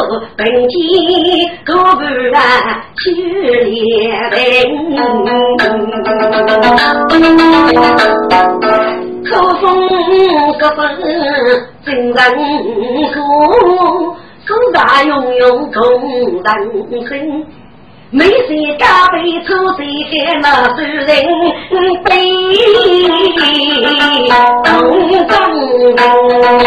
起手，并肩可不然去连。口风说风，真人说，手上拥有众人心。没谁加倍出谁害那主人悲，东中人。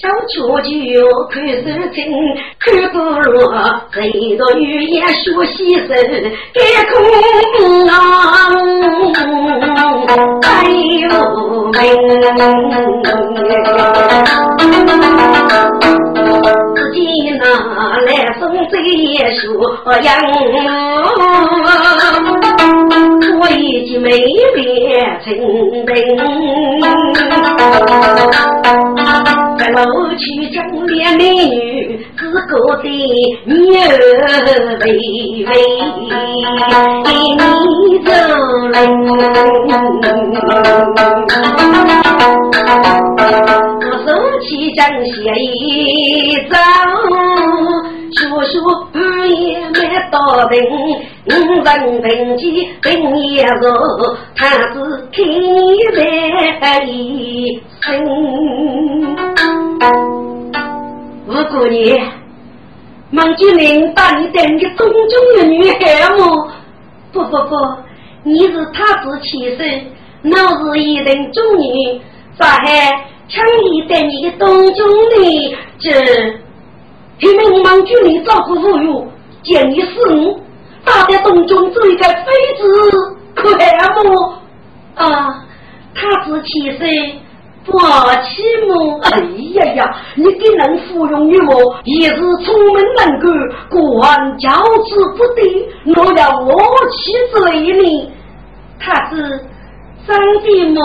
走出去看事情，看古路，谁读语言学习生，该空啊，哎呦自己拿来送这学样，我已经没变成人。在楼去将脸美女，自个的女儿微微你走来，我手起将鞋一走，叔叔半夜没到人，五人登记等一个，他是听来一声。吴姑娘，孟金玲把你当个宫中的女孩么？不不不，你是太子妾身，我是一人中女，咋还强力待你的东中呢？这因为我孟金玲照顾无用，见你是我，打在东中做一个妃子，可爱么？啊，太子妾身。我妻母，哎呀呀！你给人芙蓉于我，也是聪明能干，管教子不得。若要我妻子为你，他是三弟母，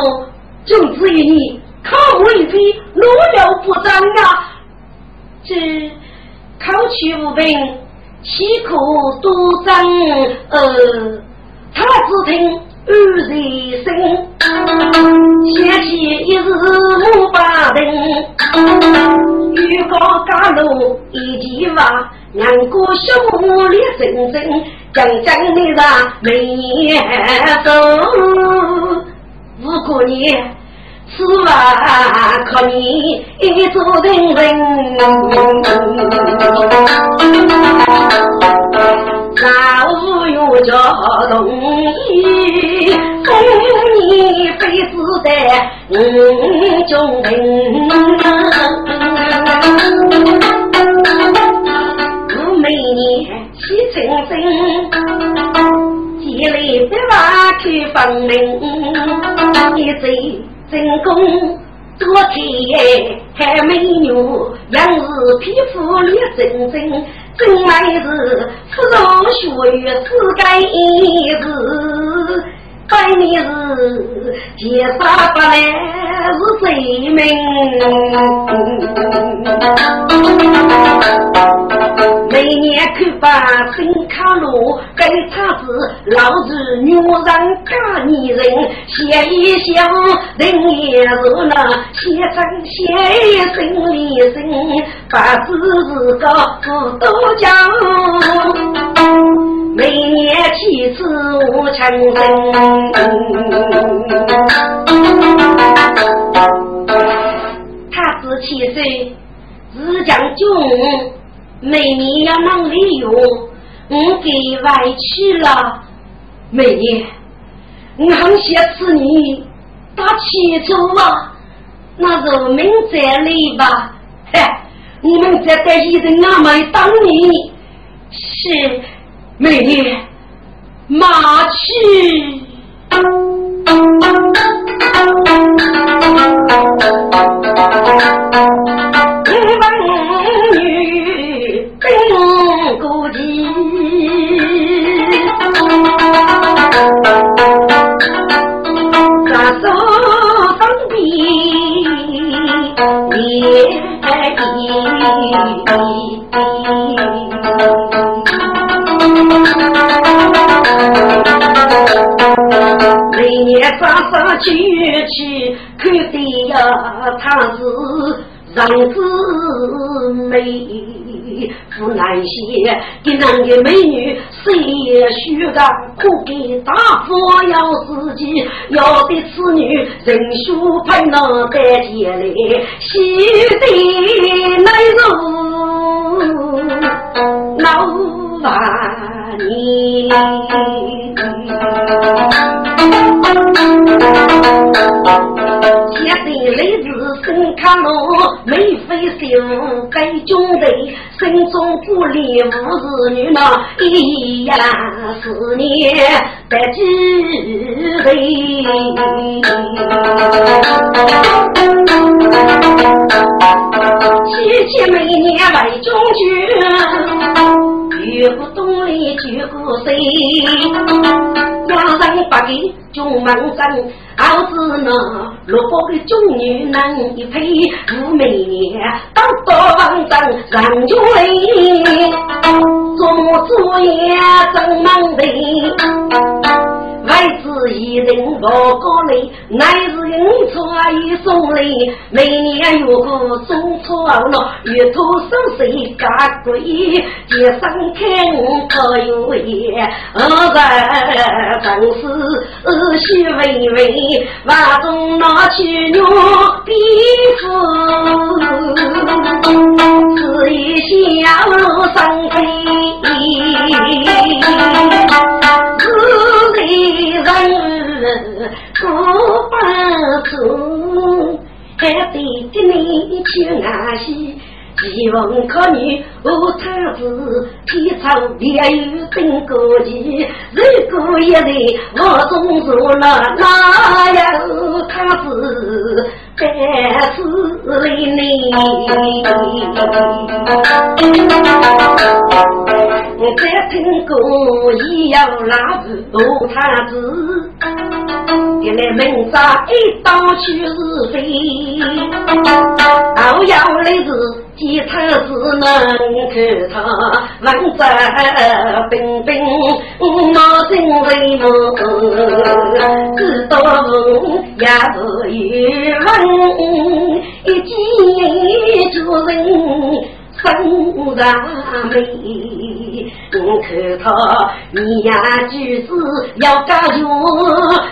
就只有你，靠为非，若要不争啊！这口气无凭，岂可多争？呃，他只听。二人生，想起一日五八等，预告家路一句话，两个小母烈真真，将将你让美年走，五过年。此话可你做定人，上午有叫同意，封你妃子在五中人。我每年起清晨，接来百万去访门，一走。正宫多天还美女，样是皮肤绿真真，真乃是芙蓉雪月世间一日，百年是结杀不来是罪名，年看把新卡路，给他子老子女人嫁女人，写一想人也热闹，写成写心里心，把子子个不多讲。每年七次无成生，他子七岁，只将军，每年要忙里用，我给外去了。每年，我很想吃你打七走啊，那就明在里吧。嘿，我们在带一人那么当你是。美女，马去。文 去去看的呀，她是长子美，不难些给那个美女谁也许个可给大夫要自己要的子女人数不能在前来，喜的那如老万。你子生卡路，眉飞袖盖中队，心中不离无子女嘛，一呀思念在几回。七七每年来中军。越不懂哩就过谁？压人八个中门生，儿子呢？落魄的中女难一配，五每年当多王长让军嘞，做作业真忙的。来自一人我过来，乃是银川一送来，每年有个送错了，月头收谁家贵，街上看可有也，二人正是虚微微，瓦中拿去牛皮肤，是一小生飞。人不把住，还得着你去安息。希望可女无他子，天朝也有真国旗。如果一日我中入了，哪有他子在此里呢？再听过也要拉住无他子，一来门上一刀去是非，后要来是。几他是能看他文质彬彬，脑筋为梦，知道也不语文，一见就人。生大美，我看他你呀就是要加油，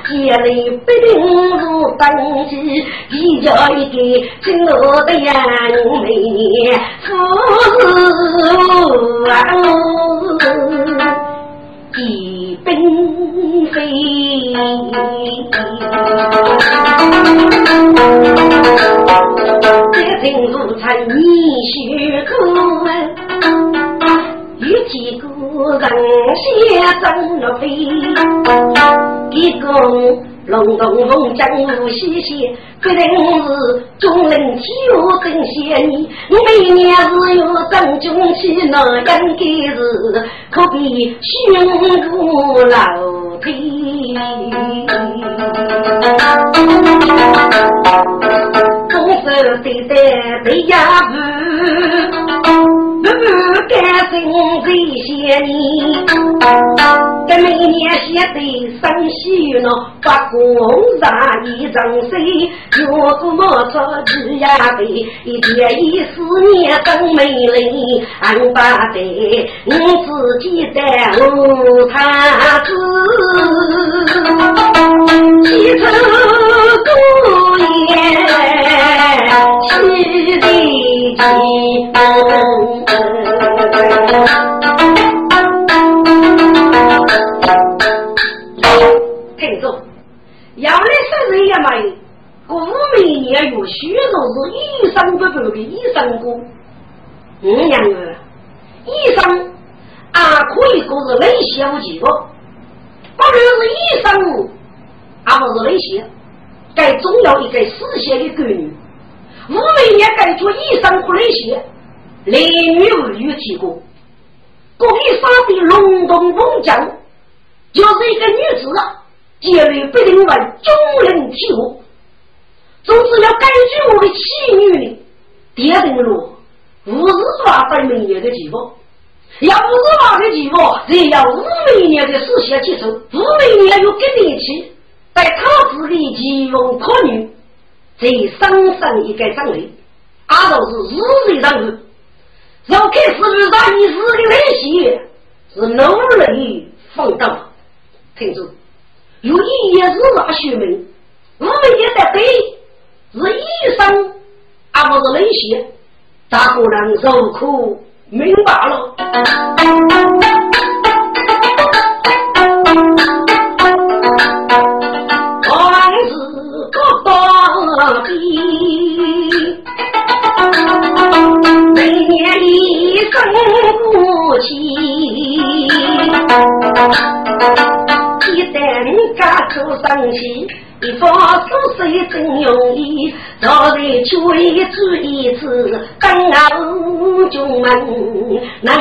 家里不定如登基，比较一个真我的呀美年富啊，一并非。这正如才你许过，有几个人先争了飞，一个隆咚咚江湖西西，决定是众人替我争先你，每年是有争军旗，那应该是可比胸骨老腿。手对待对呀不，不敢生这些年，这每年写的生喜呢，不公上一张水，若不莫出去呀的，一天一思念更美丽，俺把的我自己在无他子，几处孤雁是的鸡听众，要来生人也没，古每年有许多是医生不不的医生哥，五娘儿，医生啊可以说是雷血无几个，不论是医生，啊不是雷血，该总要一个死血的概念，五每年该做医生和雷血，男女无有提过。故意杀的隆咚猛将，就是一个女子，结律不定为众人体悟。总之要根据我的妻女呢，奠定了五十八分每年的计划。要五十八的计划，也要五每年的实现接受，五每年有更年期，在他自己吉用可女，这生生一个胜利，阿都是日日上日。绕开始遇上你日的雷袭，是努力奋斗。听住，有一也是那学名，我们也在对，是医生，阿不是雷袭，大姑娘受苦明白了。年一生不起，一旦家头生气，一发出水真容易，早在秋一煮一次，等候中门能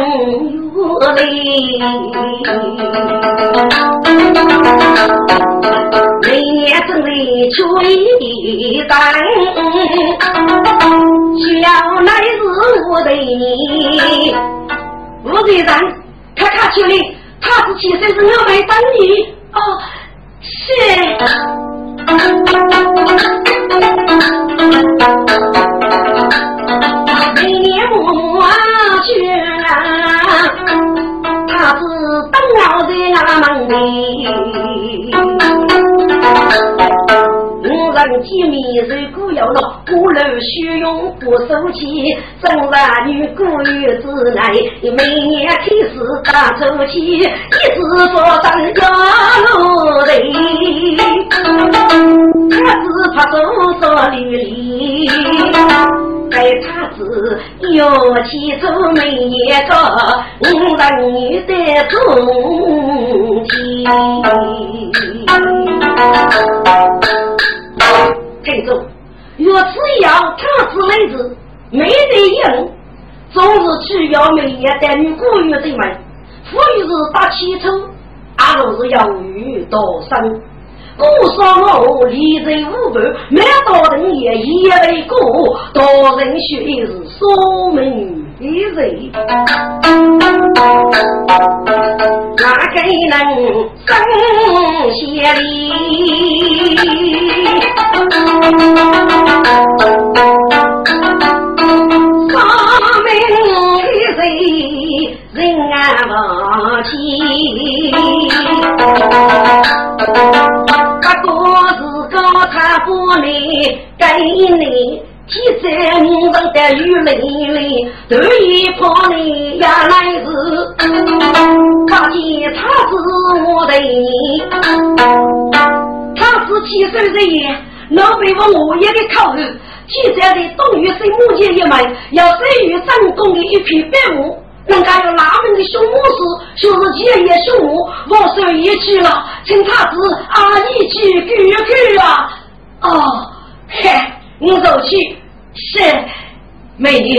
有泪。每年正在秋一等，小乃是我的你，吴队长，看看秋里，他是七岁是我们等你哦，是。每年默默去啊，他是等我在那门里。人见面如果有了，鼓楼虚用不收气，生男女过日子来，每年开始大抽气，一直说上家路里，他只怕多少女里，在他子要起走每年个五人女的中气。听众，若此要他子妹子没得用，总是去要每年带女过月的门，富裕是打七抽，阿若是要与多生。故说我离人无伴，每到人也一为过，多人学是说明的人，哪个能生协力？三名的人啊不齐，不过是高他不你给你。七在五人的雨淋淋，头一泡里呀来是，看见他是我的你，他是七岁人，老被我我一个考虑，七在的东岳是目前一枚，要生于正宫的一匹白马，人家有哪门的熊母师，就是前夜熊母，我手一去了，请他子阿姨去举举啊，哦，嘿。我走去，是美女，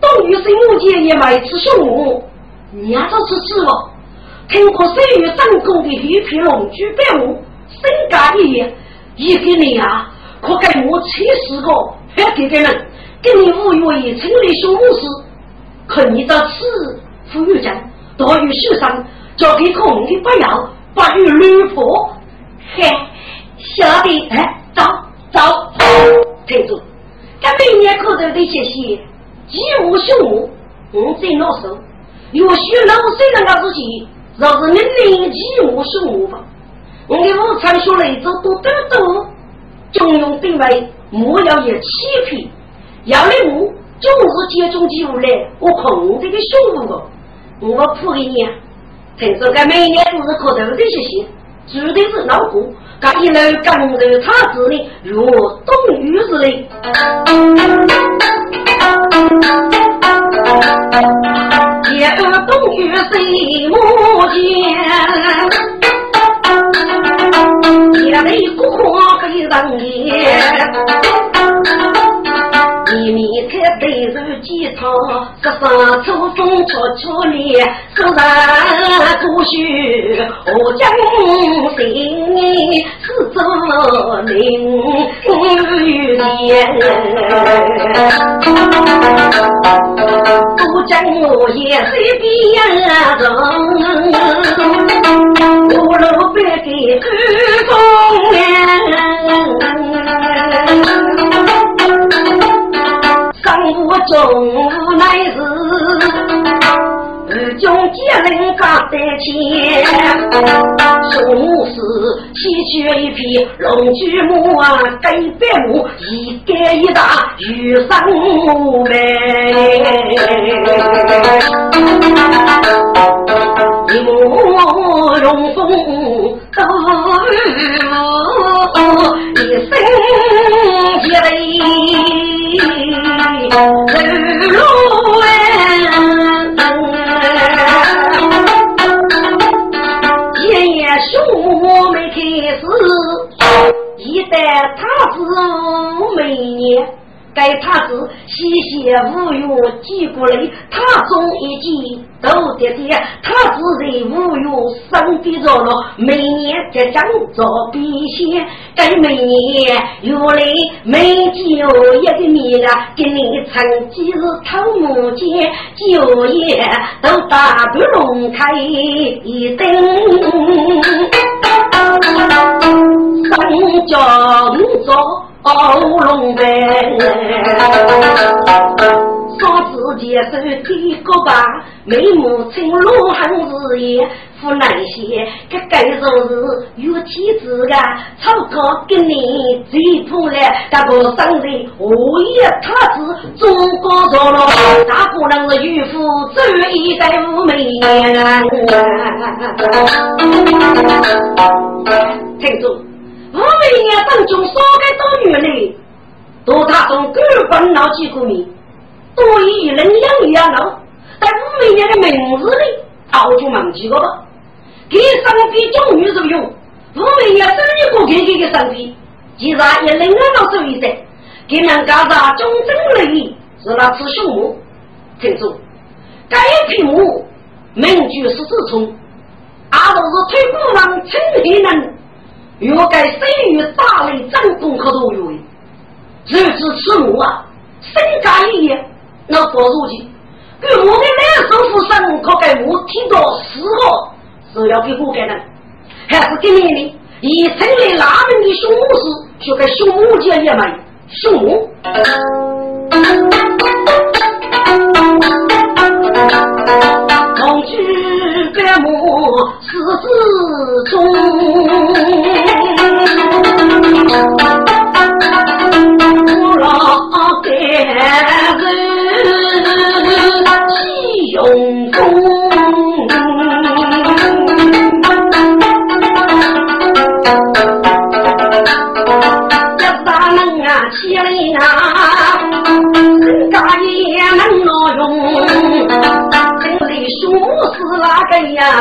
冬雨生母亲也买一次送我，你要这次吃了，听过岁月正宫的绿皮龙驹白舞，身家一言，一个你啊，可给我七十个，还给个人，给你五月一清的小母事，可你这次富裕家，多于受伤，交给空的不要，不与女婆。嘿，小弟，哎，走走，听住，咱每年口头的些些，吉无凶物，我最恼手。有许老岁人家自己，若是你年纪无凶物吧，我的武昌学来走多多多，中庸定位，莫要有欺骗，要你我总是接中机务来，我控这个凶物哦，我铺给你，听说个每年都是口头的些些。绝对是老虎，干一楼刚柔他子呢，如冬雨似的。夜儿冬雨谁莫见？夜里孤花飞人烟。一面开对着吉他，歌声初风悄悄里，手上古须我将心是做灵雨天，不将我也随便人，我老百给家得钱，宋母是西去一片龙驹马啊，改白马一改一大玉山梅，一目龙凤该他子西斜无月寄过来，他中一计都得的，他子在无月生的着了，每年这张做笔仙，该每年又来每酒一个米啊，给你趁几日偷木剑，酒也都打不拢开一灯，上将做。熬龙门，说自己是天国吧，眉目清罗汉日夜，湖南些个该说是有天子个，草稿给你最破了，那个生人我也他子中国着了，大不能是渔夫走一代五美年，听住。五百年当中，少该到女嘞，多他从根本闹几个名，多以人养养老，但五百年的名字呢，早就忘记了吧？给上边种女受用，五百年生一个给给个上边，其实也能按照这一些，给人家啥种正类是那吃畜牧，听住，该批木名句是自从，阿都是推古王称黑人。若该生于大雷战功可多有为，日子此母啊，身家一业，那不如今，给我的两手扶身，可给我听到时候是要给我给的，还是给你呢？以城里拉门的凶母事，就该凶母家也买凶母。同居百母四子中。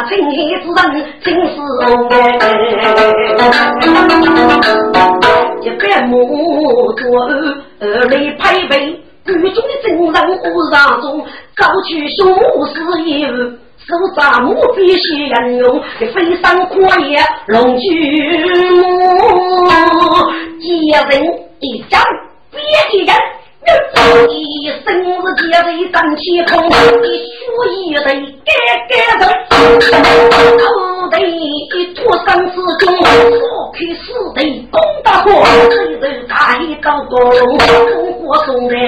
青衣之人真是红一百亩多二来配备，狱中的真人无上中，早去书是业务，手扎木必须人用，飞上跨越龙驹木，几人一张别一人。一生日节日一张天空，你一得改改人，土地土生之中，我开四得功大过，谁人大一刀过龙，中国宋人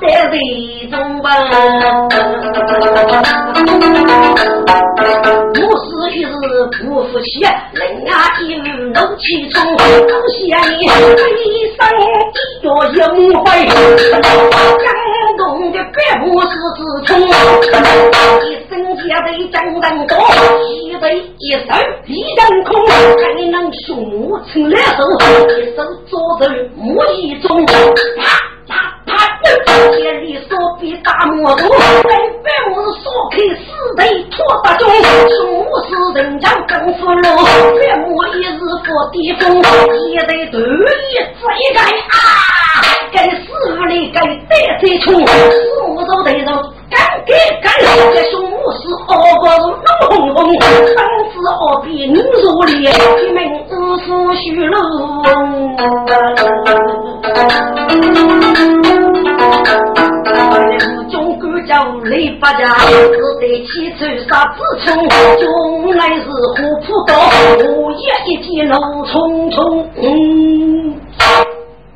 在水中奔。我是一日不服气，人啊一路怒气冲，恭喜你一生一脚英辉，感动的百步是之冲，一生下的江人多，一对一手一人空，还能雄武成两手，一手左手木一中，啪啪啪。千里所比大魔头，本本我是所开四腿拖大中，中午是人家更富路，岳母一日过地风，一对头一追赶啊，跟四五里跟带水冲，四五走对肉干干干，这中午是熬过如闹哄哄，当时熬比牛肉里，一门五福虚龙。五中官叫雷八家，只得起手杀子冲，中来是虎扑刀，午夜一见怒冲冲。嗯，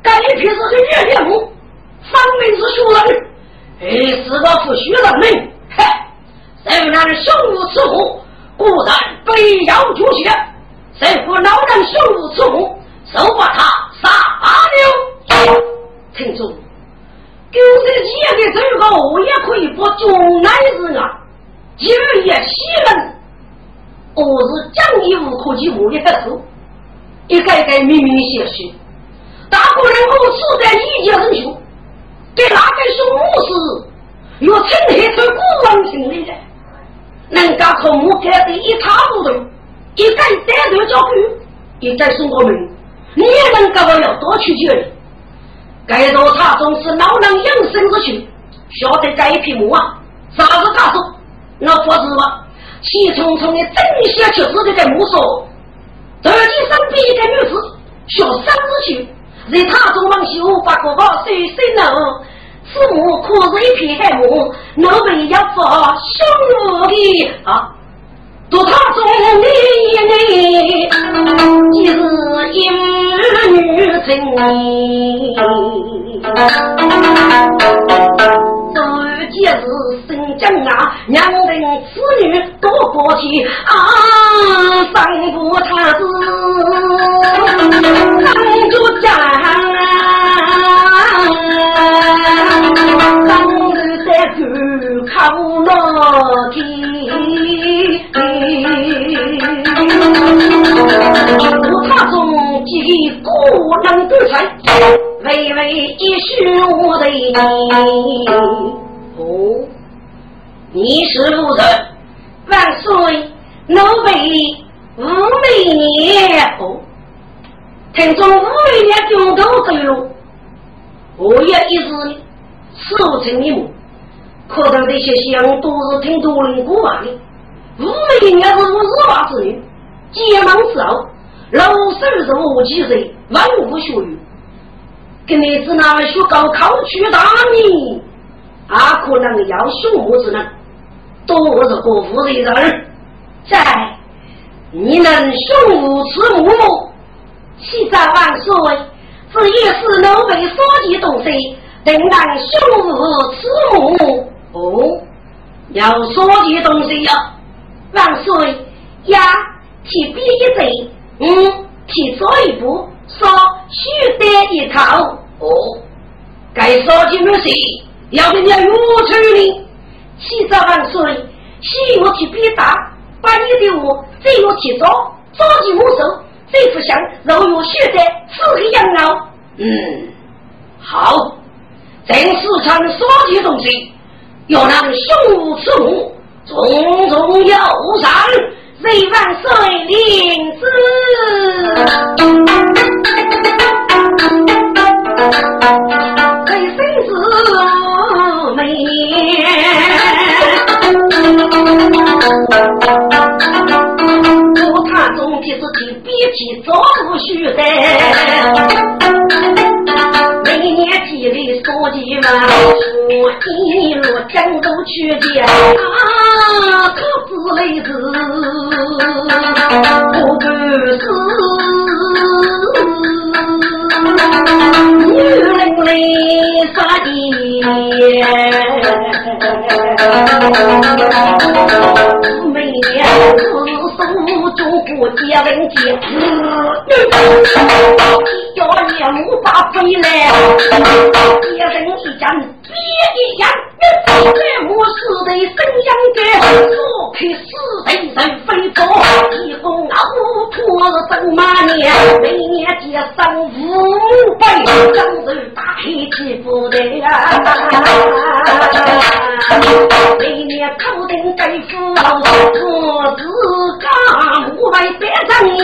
该一批是个月亮母，分明是虚人，哎，是个不虚人呢。嘿，谁让胸无此虎，固然非要出血；谁不老人胸无此虎，手把他杀了。听住。就是前的这个我也可以不中来日啊，今日也喜人，我是讲义无可及无的头，一个个明明显显，大国人我处在一家人群，对那个是武士，有成黑出古人心里的，人家可木开的一塌糊涂，一个单头交兵，一个送过门，你也能够要多去救人。该到他总是老狼养生之去，晓得这一匹马啊，啥子大手，老不是吗？气冲冲的正下去指的在摸索，这里身边一个女子，小三子去，在他中往修把个宝碎碎了。父母可是一匹黑马，那位要发凶恶的啊！到他中的一年，其实因。女真，这既是新疆啊，娘人子女多过气啊，上不他子当主家当日在看靠老天。我他中几个能得才，微微一虚我的你。哦，你是夫人，万岁，奴婢吴美年。哦，听说吴美年中途走路，我也一时说成你母，可头这些乡都是听多人过话的。五妹应该是五十八之女，结盟之后，老手是无几岁，万无学语。跟你子那学高考去大名，啊，可能要雄武之能，多是国父的人。在你能雄武此母母，七十万岁，这也是奴婢所及东西，定当雄武此母。哦，要所及东西呀。万岁呀！提笔一贼，嗯，提左一步，说须得一套。哦，该说的没事，要人家如处理。七十万岁，西我提笔打，把你的我这我提走，着急没收，这副相肉肉血的，此黑养老。嗯，好，正市场所的东西，要让雄武此母。重重有赏，谁万岁领旨？黑身子美我他总体自己比起早不许的，累所计嘛，我一路江州去见啊，可子累子，不敢死，女人。累啥的，每年。手中不接文件，叫夜幕把回来，一人一针别一样，这幕是得怎样的？说开是得人非多，一共老婆走马年，每年接生五百，真是大黑气不得啊！每年头顶盖夫我自家五百百丈年，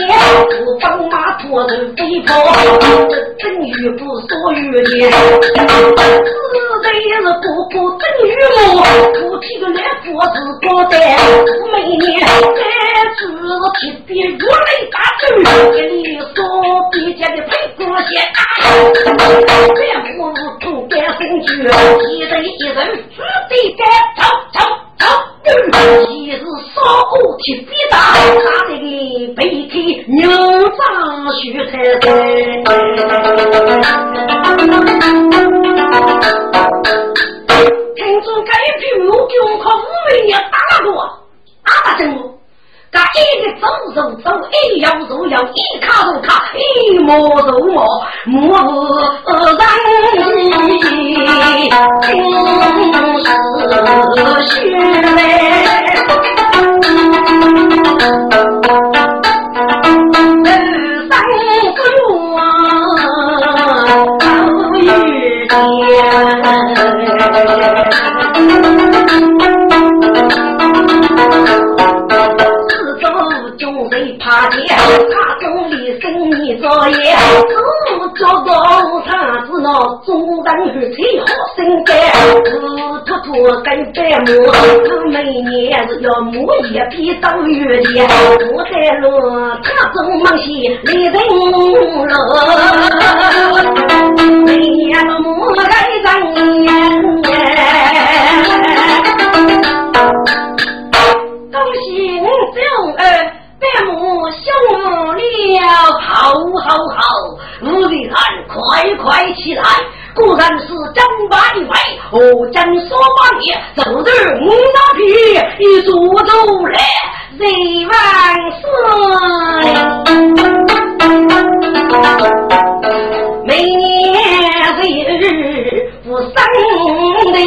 不放马拖着飞跑，真与不所欲的，自在是不不真与我，夫妻个来过是过得，每年在自皮皮如雷打头，给你说比家的配过些，别不如土干生去，一人一人只得该，走走走，一日烧锅去必打，他那个背开牛长血菜听说该批木匠靠五位年打过，打不正。那一个走走走，一摇走摇，一卡走卡，一摸走摸，摸不人心是嘞。他总理生意作业，我做工厂子那中人去吹好生干，我突突跟白木，我每年是要磨一批到月的，我在路他总忙些累人了，每年都磨来张好好好！五弟汉，快快起来！果然是真百位，我真说八爷，走日五大皮，一做走来，谁万岁！每年这日不生的，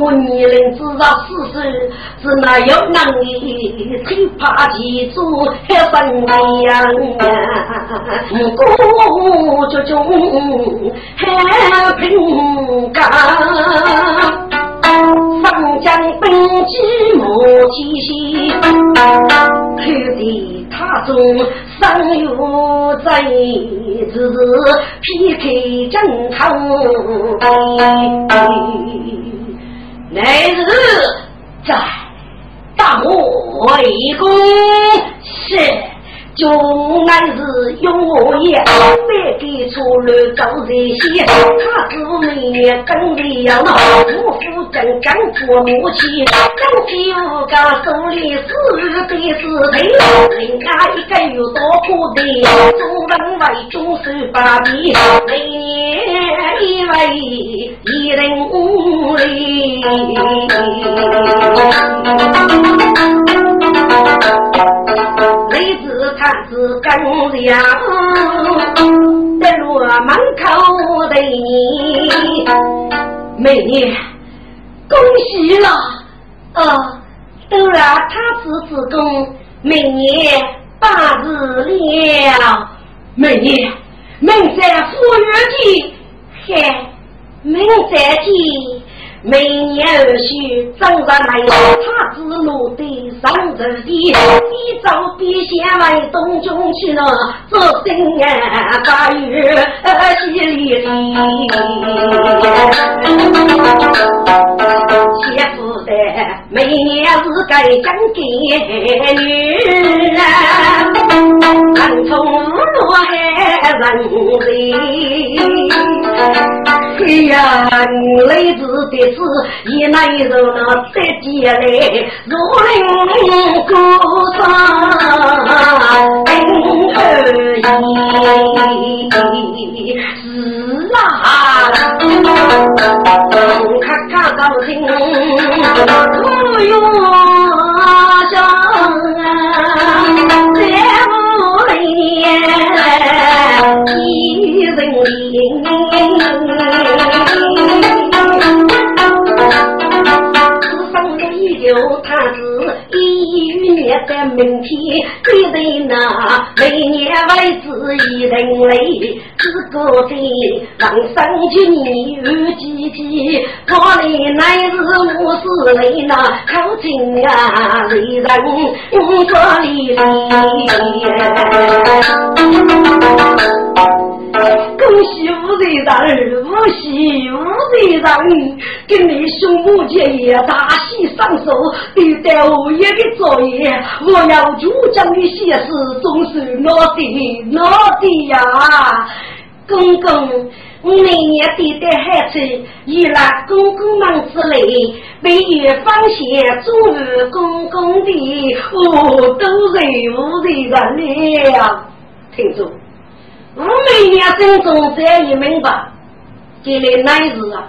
听过你人知道事实，只那有能力，最怕记住还分量呀。过这种还平刚，方将本机莫气息，看的他中上有在，只是劈开正头。乃日在大魏公是。就俺是用我也，别给出来搞这些。他是每年跟的要闹，我夫正干过母亲，刚起五个手里是对是对，另外一个又多苦的，做人为中手把臂，每年一位一人五里。妹子她子干了，在我门口的你。美女，恭喜了！啊，都让他子子宫，明年八字了。美女，明在赴约的，嗨，明在的。每年二许，正在来他之路的上州地，一早比先来东中去了，做新年八月喜里里，媳妇的每年是该嫁给女人，南从罗海人人。哎呀，女子的子一来人那再接来，如临高山而已。是啊，看看高兴，不用一人有他子一月的明天，对对那每年为子一人累，只顾的让生去你二姐姐，我的乃是我是累那靠近呀，为人说理理。恭喜吴队长，恭喜吴队长，跟你兄母结业，大喜上手，对待物业的作业，我要主将的写诗，总是我的我的呀。公公，我那年对待孩子，遇了公公忙之类，被月放下，终于公公的，我都是吴队长了，听众。我每年心中这样一明白，将来乃日啊，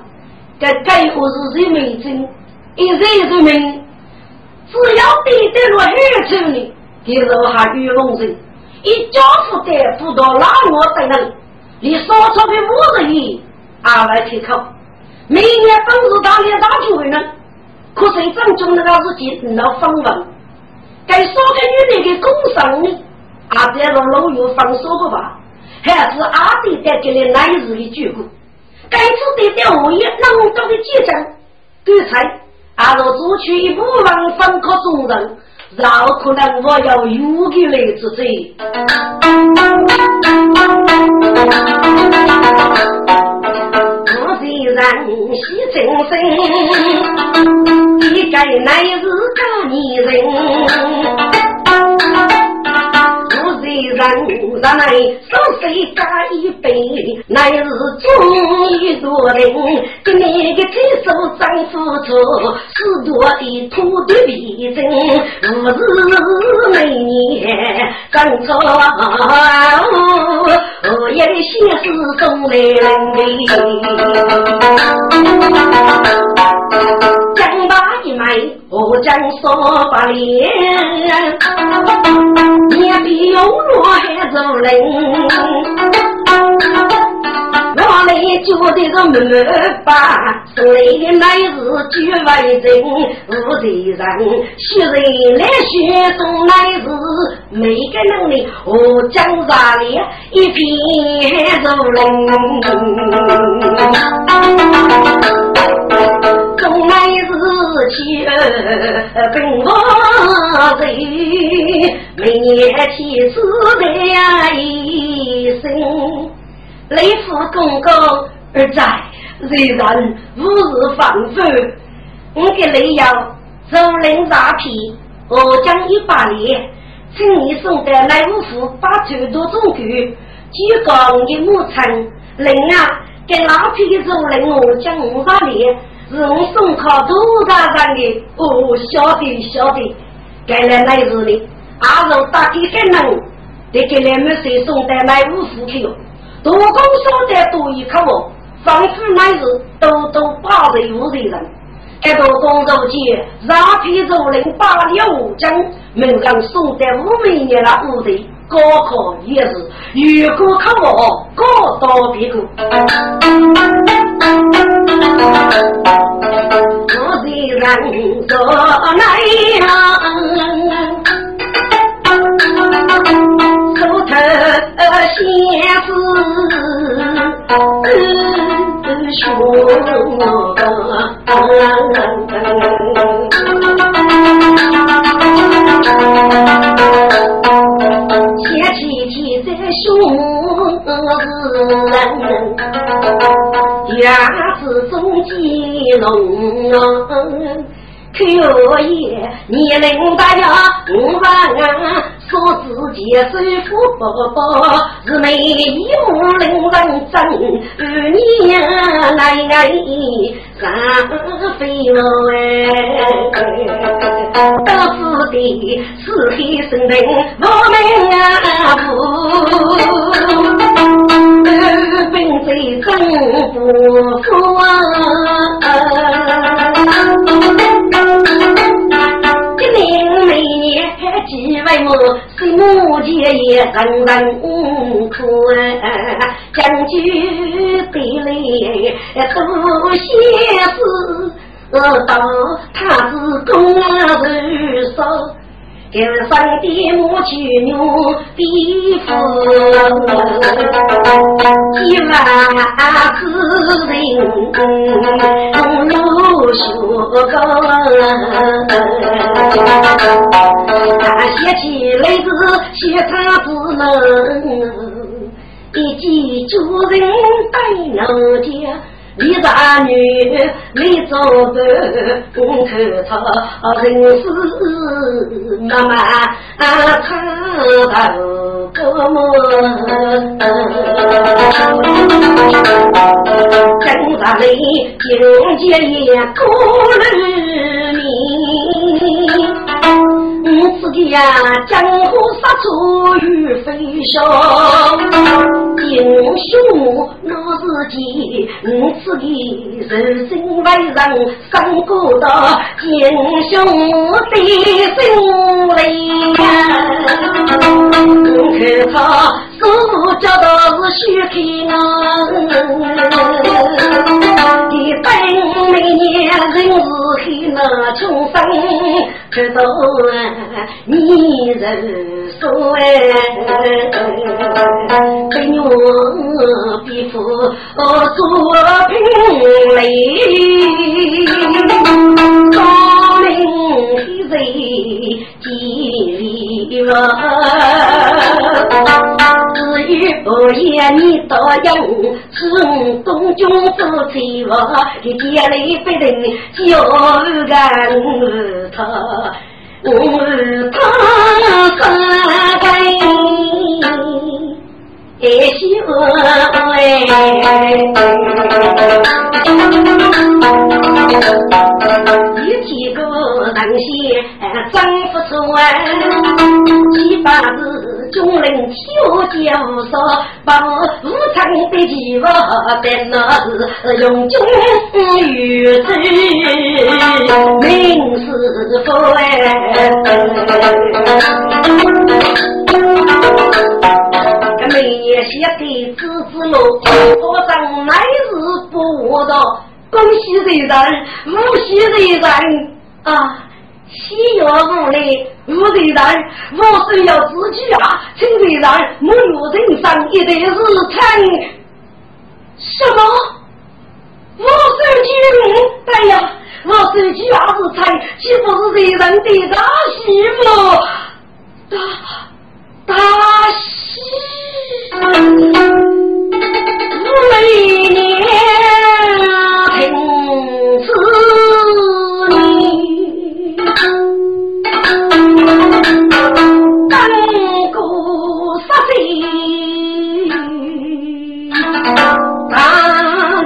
该该何是人民真，一人人民，只要对得落黑处呢，就是我还愚蒙人，一家子的不到哪我等人，你说出的五十亿，二万提口，每年本事大连大就会呢，可是正中那个是进到访问，该说给女人给工伤呢，啊，这个老有放说过吧？还是阿弟带给了来日的眷顾。该次对待物业能够的结账，刚才阿若做出一部分分科众人，绕可能我要有个来之罪。我虽然是真心，一个乃是大女人。人人来手水加一杯，乃是忠义多人。跟你的亲手丈夫做，许多的土地为证。五日每年刚做，我也先是送来人将把一买，我将说把脸，面皮有落还走人。我来觉得个没把，生来乃是局外人，无敌人，学人来学中来是每个能力，我将啥里一片如人，中乃是妻儿本我人，每年妻子的一生。雷府公公而在，虽然吾日放风，我给雷阳走人扎皮，我将一把脸，请你送的来五府把头多种狗，举高一木城，人啊，给拉皮的走人我将五把脸，是我送靠多大人的，哦，晓得晓得，该来来日里，阿肉打给个人，得给你们谁送的来五十去哟。多公说的多一口哦，仿佛乃是都都八十五岁人。这多公肉节，拉皮肉人八了五斤，门上送的五美年了五岁，高考也是，如果考我，高到别个。来呀，头头先是说。前几天在凶牙齿中鸡龙。可也，年龄大呀，我问说自己是富伯伯，是美一目令人憎，二年来来上飞了哎，到此地是黑生灵，我们啊不，二兵最真不服啊。几位母是母亲。也人人苦，将军得来多些事，到他是公人手。给上的母鸡牛的夫，一万子人路修高，他写起来是写他不能，一记主人带老家。一大女，李早的公头草，人是妈妈啊，他头个么？正大里金姐也过了命。自己呀，江湖杀出与飞翔，英雄那是己，我自己人生为人三过道，英雄的心里我看他手脚都是虚开啊，一本每年人是黑那穷生，知道你人。说哎，给我皮肤做平嘞，高明的人。吉利至于不？言你答应，军做贼王，你家里不能叫他。我他三该修哎，有几个东西真不错哎，七八字中人修教说，把武昌的几个在那是用中语字，名师傅哎。每年写的字字路，我上乃是不道。恭喜的人，无喜的人啊！喜悦无泪，无人人，我是要自己啊！请人人沐浴人生一代日常。什么？我手机？哎呀，我手机二是菜，岂不是人人的大媳妇？大大媳，每年。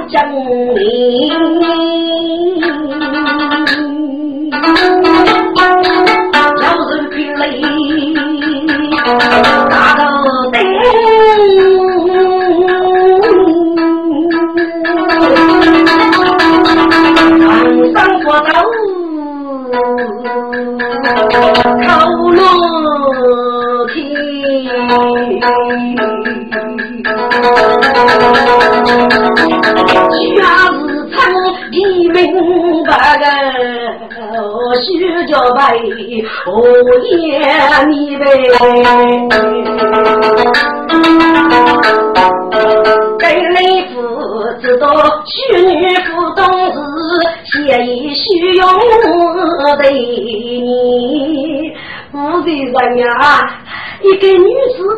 将你叫人别离为何言你为？给雷夫知道许女不懂事，现已虚用的你，不为人呀。一个女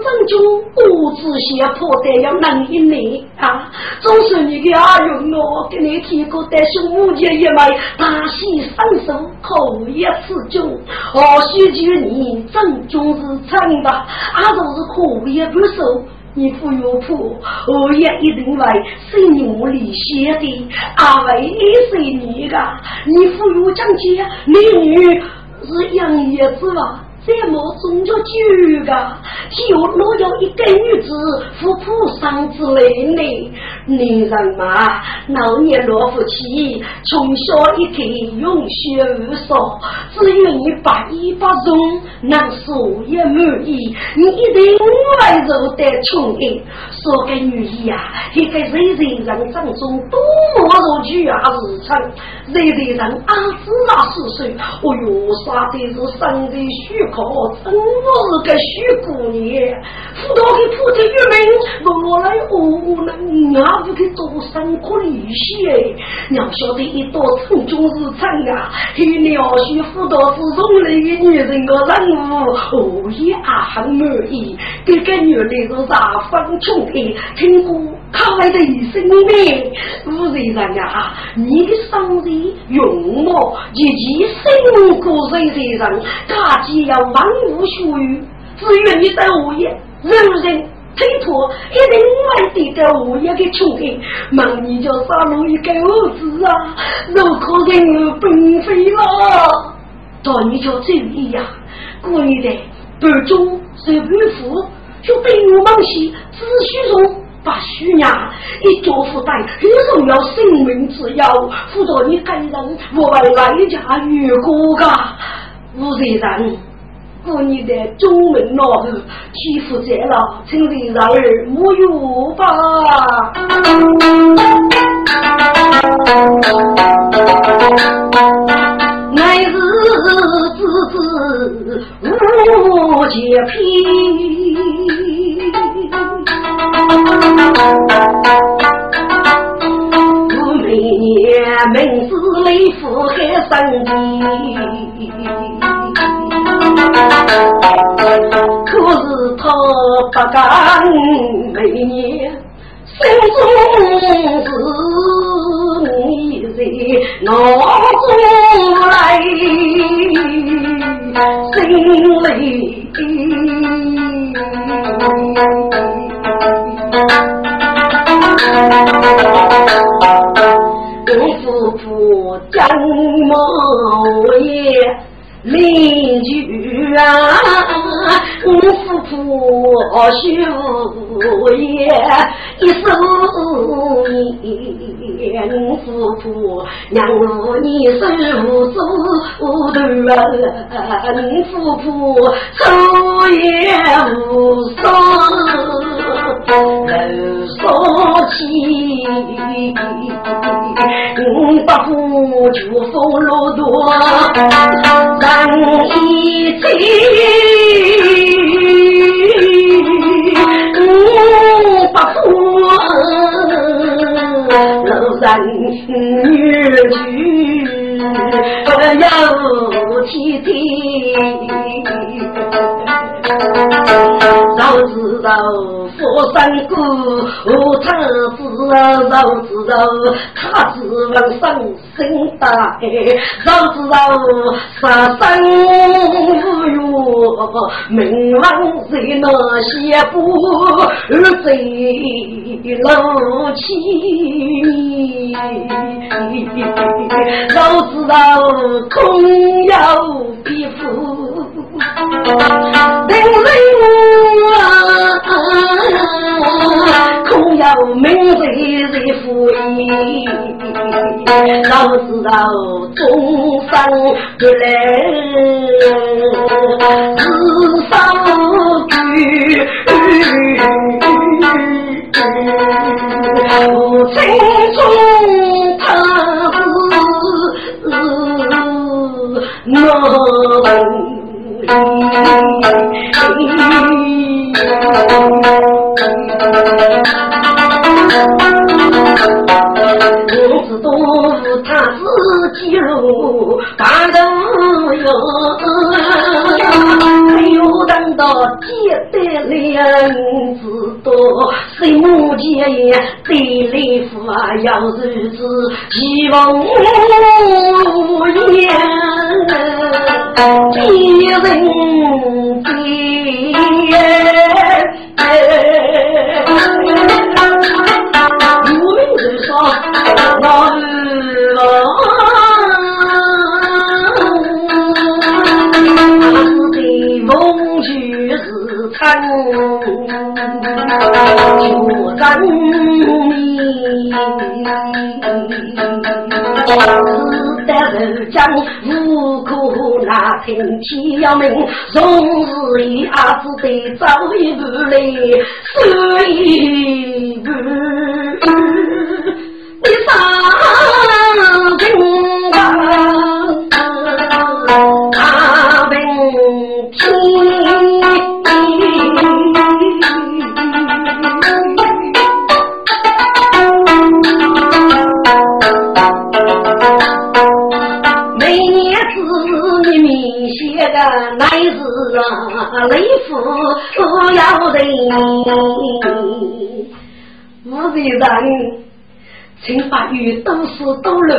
正中，不知胁迫得要能一年啊！总是你的阿勇我给你提过的兄母姐一枚，大喜双手口一次中，或许就你正中是真的，阿都是口也不收。你父有谱，我也一定为是努力写的，阿为也是你的。你父有讲解，你女是养叶子吧？怎么总叫九个？就若有一个女子扶菩上之类呢？女人嘛，老年老夫妻，从小一天永学无少，只有你百依百顺，能说也满意，你一定温柔的宠爱。说给女儿呀，一个人人人当中多么如举啊日常，人人人啊子啊四岁，哦哟，耍的是生的虚可，真我是个虚姑娘。辅导给铺的玉门，我来我我能俺不给做生活利息哎，娘晓得一道成中日常啊，嘿娘婿辅导是中来的女人个任务，我也很满意，这个女的是啥风穷的，听过可爱的一声呢，吴先生呀，你的生日用我以及辛苦人先生，大家要万物属于。只愿你在物业，人人推脱，一定外地的物业的穷人，忙你就杀了一个儿子啊！如可人崩飞了，到你就注意呀！过年的半中是半富，就被我忙起，只需从把虚娘一脚负担，很重要性命之要，辅导你个人我未来家越过个无责人。过你的中门老后，欺负在了，请你让儿沐浴吧。乃是子子无洁癖，我每年门子里富海生计。可是他不敢每年心中是你在脑中来，心里我夫妇将么也。邻居啊，我夫妇修业一手烟，我夫妇娘我你手做头啊，我夫妇抽烟无双。说起，五百户就封路多，人一醉，五百户路人女婿有天天，早知道。佛山谷，我他知道知道，他只问生生大海，早知道杀生无缘，命亡在那些不贼老气，早知道空有皮肤，人人啊。空有名谁谁负义，早知道终生不来，自伤举。我心中他是。我知道他自己路大都有，没有等到结得了，知道谁目前对里夫啊要日子希望无言，一人别，无名之说老的梦去是参，就真迷。是得人讲无可那天要命，终日一阿子得走一步来，走一步。你啥啊，雷府不要人，我的人。请把鱼都是都漏，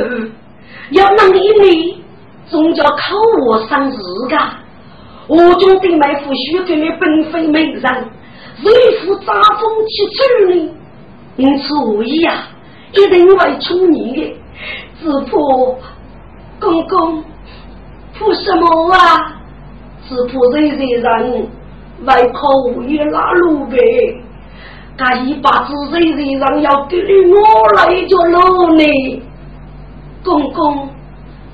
要能一米，总叫靠我生日噶。我中的埋伏许给你本非美人，为夫扎风去处理，因此无疑啊，一定会出你的。只怕公公怕什么啊？只怕这些人外靠无也拉路呗。他一把子人人让要给你我来着了呢，公公，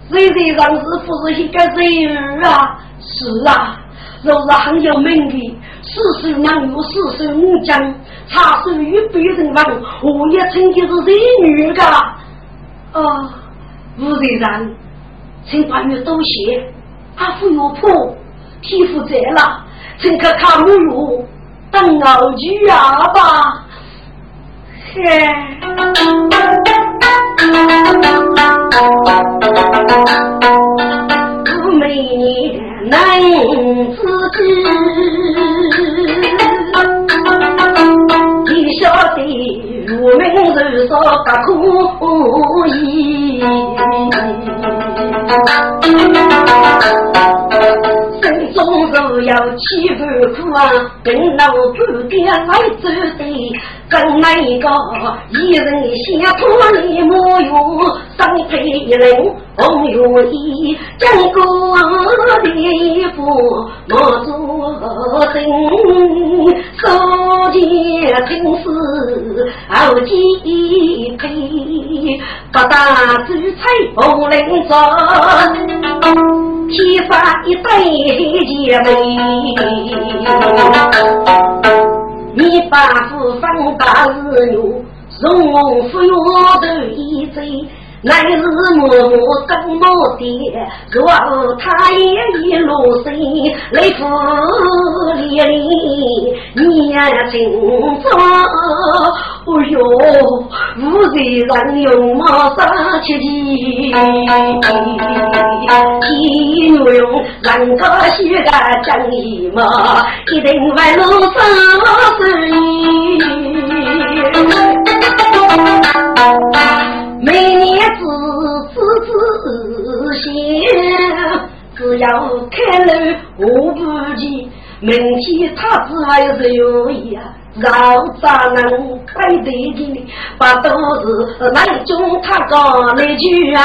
人人让是不是一个人啊？是啊，若是很有名的，四手男女，四手五将，插手于别人房，我也称的是人女的。啊，吴人人，请把你多谢，阿父有破，皮肤摘了，请可看母乳。等老去啊吧，嘿，我每年难自知，你晓得我们人少不可以。不要欺负苦啊，跟老子爹来走的。真那个一人先拖你莫用，生配人红月衣，江哥的衣服莫做真，手间真是好几配，不打主菜不能做。天上一对姐妹，你把夫分大日女，荣富有头一走。乃是默默跟我爹，若他也一路走，来福里里，你也清楚。哦哟，无人人用马杀切鸡，鸡牛用人家许个正义嘛，一定会路上生意。每年子子子闲，只要开了我不急，明天他只还是有呀。绕咋能摆对的？把都是那种他讲那句啊，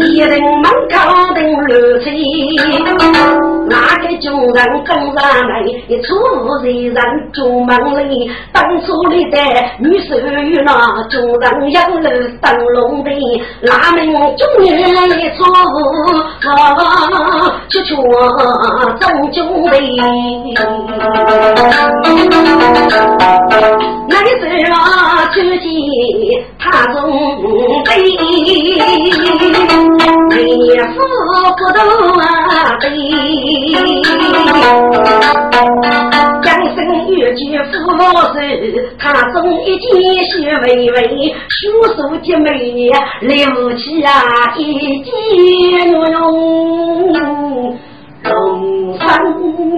一人门口等热气，哪个穷人跟上来？出人人住门里，当初里的女手与那穷人养了灯笼的，哪门中年错误，就错正中的。那时我只见他中悲，为父不动悲。江生有句父老手，他总一见血微微，叔叔姐妹留起啊一见浓浓。龙山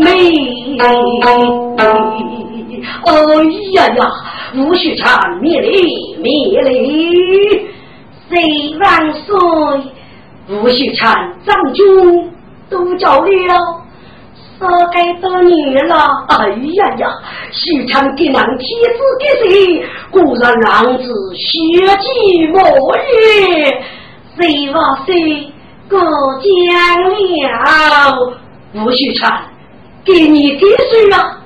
美，哎呀呀，吴秀婵灭礼灭礼，谁万岁？吴秀婵长君都叫了，说该多年了。哎呀呀，秀婵给郎妻子给谁？果然郎子血气莫言，谁万岁？过江了，吴秀婵，给你给谁啊？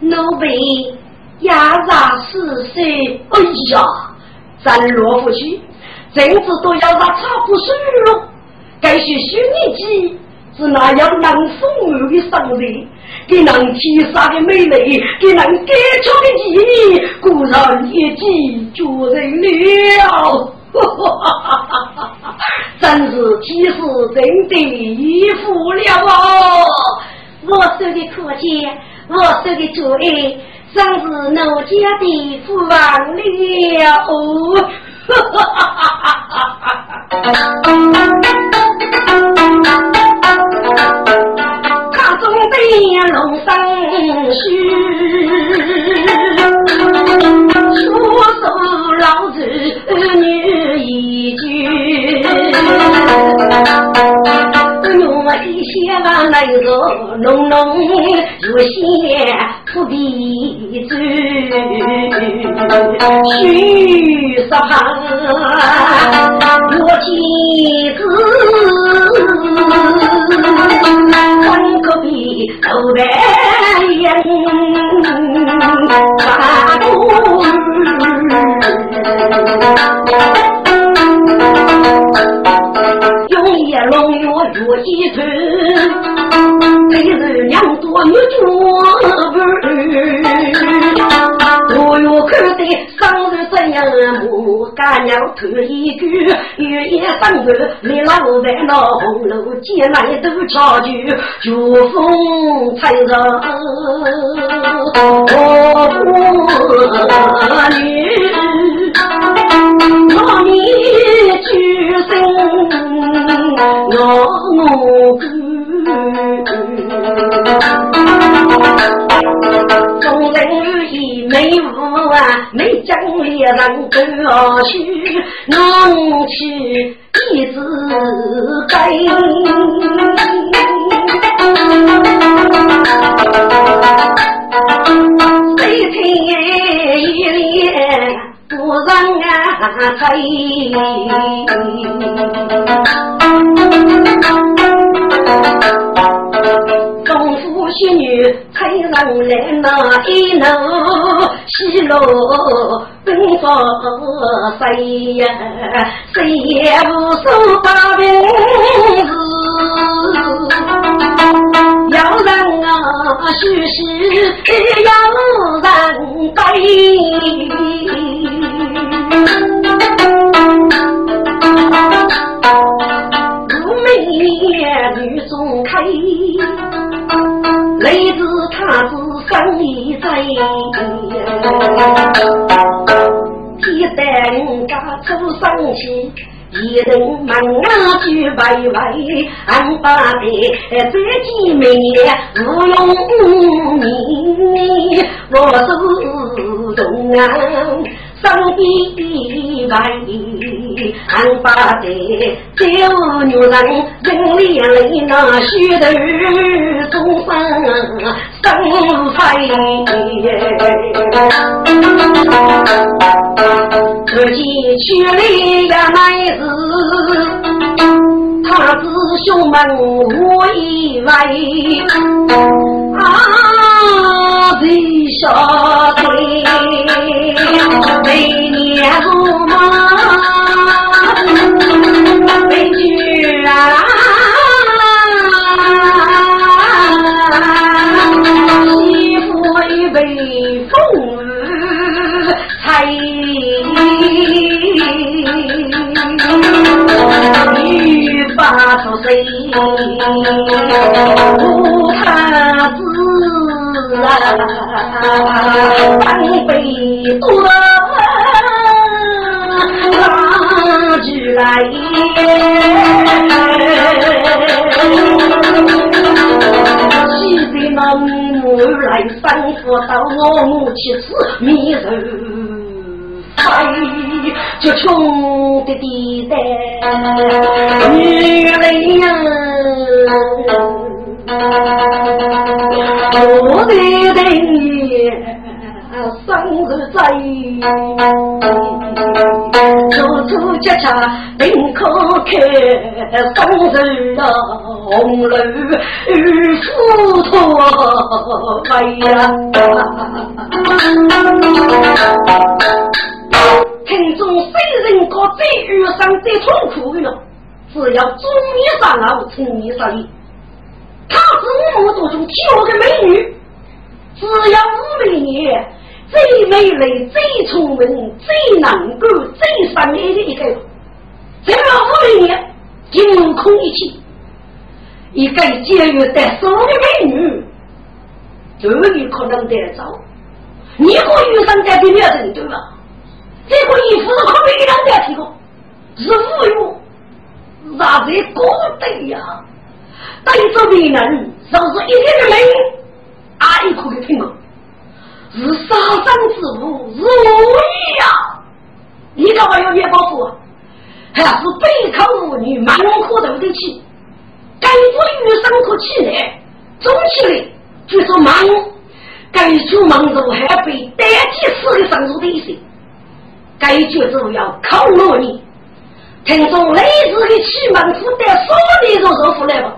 奴婢压榨四岁，哎呀，咱罗夫去，政治都要让差不水了。该是虚拟机，是那样能风流的商人，给人天杀的美丽，给人给出的记忆，固然一记绝人了。真是几时真的衣服了哦！我受的苦钱，我受的罪，真是奴家的父王了！哈哈哈他总得龙生须，说说老子女一句。我一些往那个浓浓如血土地走，须沙旁我妻子，看隔壁头白眼，大用嗯。龙药入一头，每日两多女做伴，都有看得上日怎样母干娘头一句，月夜上头你老在那红楼街来都瞧就就风吹着我女。我你举身我我哥，众人以美物啊，美将猎人歌曲，弄去一支杯，路奔放谁呀？谁也无所把名字，要让啊许是要让对。一人门啊举白白，俺把的这几枚无用你，我手中啊。上帝来，俺把的这女人人里那许头终生生财，自己娶了个妹子，他子兄们无以为啊，最晓得。每年入门，每句啊，媳妇一辈无他子啊，半辈多拉举来，喜得那母来生父到我母妻子迷人。哎，就穷的地带女人呀，我的人也生日在，处处接洽并可开，生日啊红楼与富托为呀。听众谁人过最遇上最痛苦的了，只要中年上老，青年上衣。他是五多中挑的美女，只要五美年最美丽、最聪明、最能够、最善良的一个。这个五百年金空一气，一个节约得手的美女，都有可能得着。你可遇上这边的人对吧？这个衣服是可没两件提过，是无用，啥子高对呀？对着别人就是一点的美，阿姨可以听过，是杀生之物，是无义呀！你干嘛要捏包袱？还是背靠妇女，满可头的气，该做女生可起来，总起来就说忙，该出忙时候还被单起死的上路的意思。该绝就要靠我你，听说类似的启蒙负担所有的都出来吧，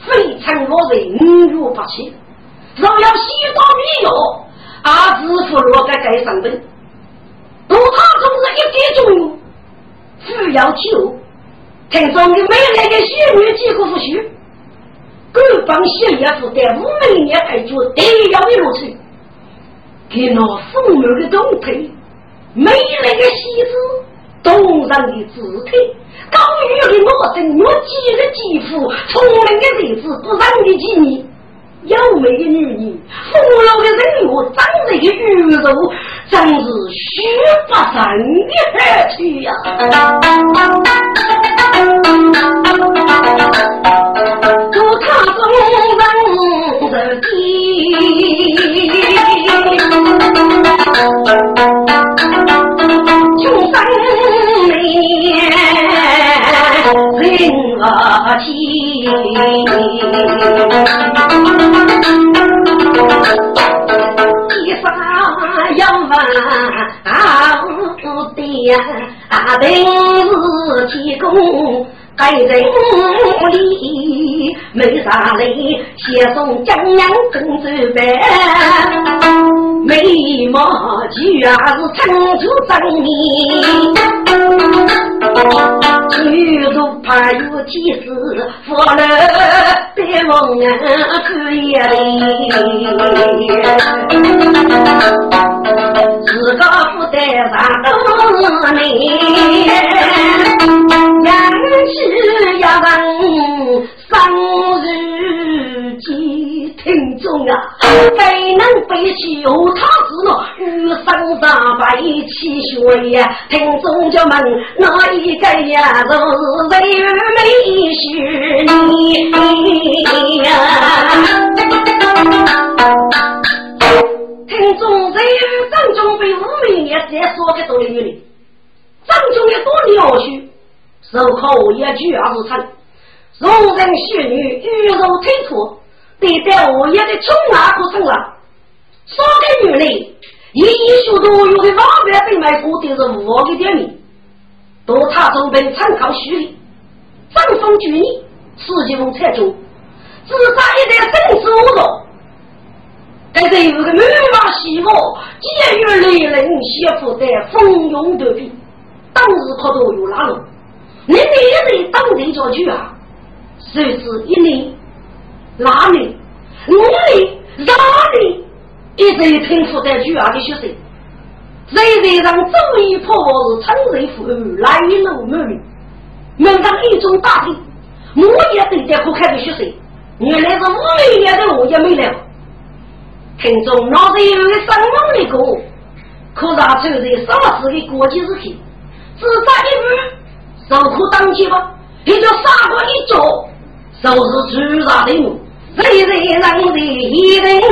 非常我为五月八七，若要西方米药，阿支付罗该该上本，多他总是一点作用，需要求，听说你未来的血女几个不虚，各方血也负担五每年该做得要的路程，给那丰满的东配。美丽的西子，动人的姿态，高玉的魔声，越肌的肌肤，聪明的日子，不染的机密，优美的女人，丰饶的人物，长得的玉肉，真是虚不胜的乐趣呀！我看中人的人不齐，一生要问阿五爹，阿定是天公。该人里没啥嘞，先送江阳公主白，眉毛居然是长出正面，女如怕有提示，佛了别忘看眼里，自个不得上多年。是呀，问生日记听众啊，非能背起有他字了，与生上白起学呀，听众就问哪一个呀？是谁没许你呀？听众谁张中被五百年再说个多的女人，张中有多了去。手口也居而不成，容人血女玉肉推脱，对待我也的穷阿不成了。说给女人，一一学多有的方便被卖过的是我的点名，多他中被参考虚礼，张风举你，刺激风才中，自杀一代生死无着。但是有个女娃媳妇，节约雷人，媳妇在蜂拥得病，当时可都有拉拢。你哪人当人家去啊？谁是一年、哪年、五年、哪年，一直贫苦在巨儿的学生，人人让周一破是成人富来路满面，门上一种大厅，我也对待可开的学生，原来是五年的我也没来。听众脑子有个上网的歌，可是他存在什么的国际事情？只差一步，受苦当街吧，你就杀我一脚，收拾出杀的我，谁人能在一人中？